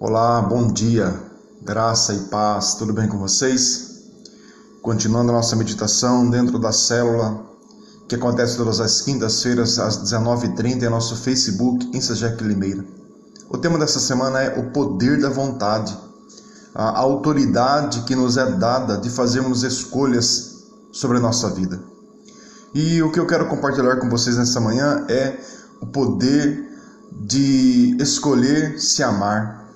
Olá, bom dia, graça e paz, tudo bem com vocês? Continuando a nossa meditação dentro da célula que acontece todas as quintas-feiras às 19h30 em nosso Facebook, Insajec Limeira. O tema dessa semana é o poder da vontade, a autoridade que nos é dada de fazermos escolhas sobre a nossa vida. E o que eu quero compartilhar com vocês nessa manhã é o poder de escolher se amar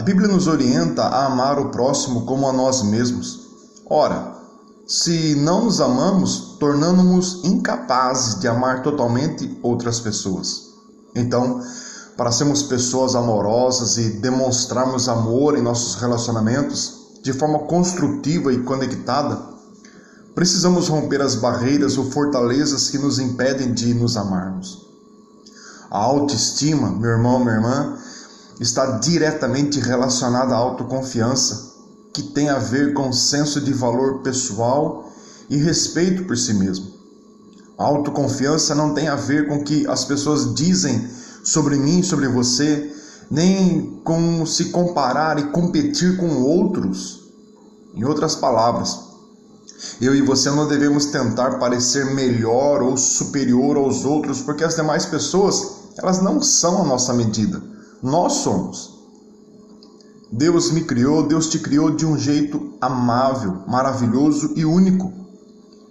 a Bíblia nos orienta a amar o próximo como a nós mesmos. Ora, se não nos amamos, tornamos-nos incapazes de amar totalmente outras pessoas. Então, para sermos pessoas amorosas e demonstrarmos amor em nossos relacionamentos de forma construtiva e conectada, precisamos romper as barreiras ou fortalezas que nos impedem de nos amarmos. A autoestima, meu irmão, minha irmã, está diretamente relacionada à autoconfiança, que tem a ver com senso de valor pessoal e respeito por si mesmo. A autoconfiança não tem a ver com o que as pessoas dizem sobre mim, sobre você, nem com se comparar e competir com outros. Em outras palavras, eu e você não devemos tentar parecer melhor ou superior aos outros, porque as demais pessoas, elas não são a nossa medida. Nós somos. Deus me criou, Deus te criou de um jeito amável, maravilhoso e único.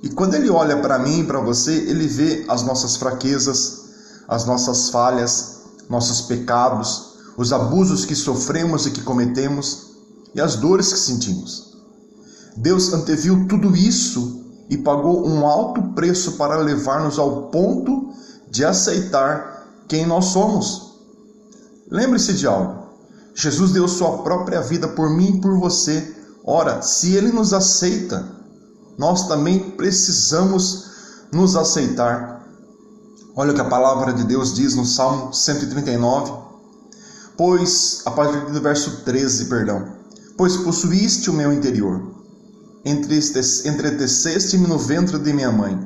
E quando Ele olha para mim e para você, Ele vê as nossas fraquezas, as nossas falhas, nossos pecados, os abusos que sofremos e que cometemos e as dores que sentimos. Deus anteviu tudo isso e pagou um alto preço para levar-nos ao ponto de aceitar quem nós somos Lembre-se de algo. Jesus deu sua própria vida por mim e por você. Ora, se ele nos aceita, nós também precisamos nos aceitar. Olha o que a palavra de Deus diz no Salmo 139. Pois, a partir do verso 13, perdão. Pois possuíste o meu interior, entreteceste-me no ventre de minha mãe.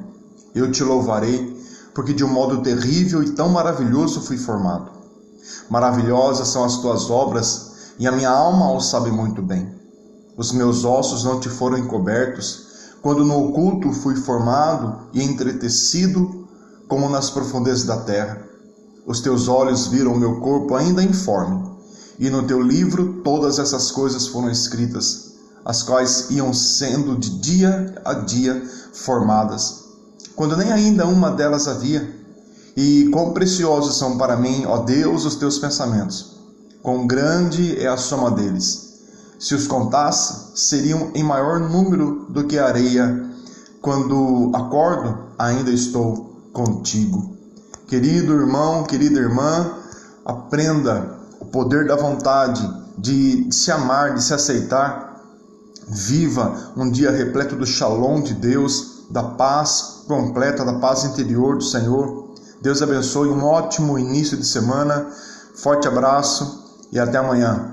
Eu te louvarei, porque de um modo terrível e tão maravilhoso fui formado. Maravilhosas são as tuas obras, e a minha alma o sabe muito bem. Os meus ossos não te foram encobertos, quando no oculto fui formado e entretecido, como nas profundezas da terra. Os teus olhos viram o meu corpo ainda informe, e no teu livro todas essas coisas foram escritas, as quais iam sendo de dia a dia formadas, quando nem ainda uma delas havia e quão preciosos são para mim, ó Deus, os teus pensamentos. Quão grande é a soma deles. Se os contasse, seriam em maior número do que a areia. Quando acordo, ainda estou contigo. Querido irmão, querida irmã, aprenda o poder da vontade de se amar, de se aceitar. Viva um dia repleto do shalom de Deus, da paz completa, da paz interior do Senhor Deus abençoe, um ótimo início de semana. Forte abraço e até amanhã.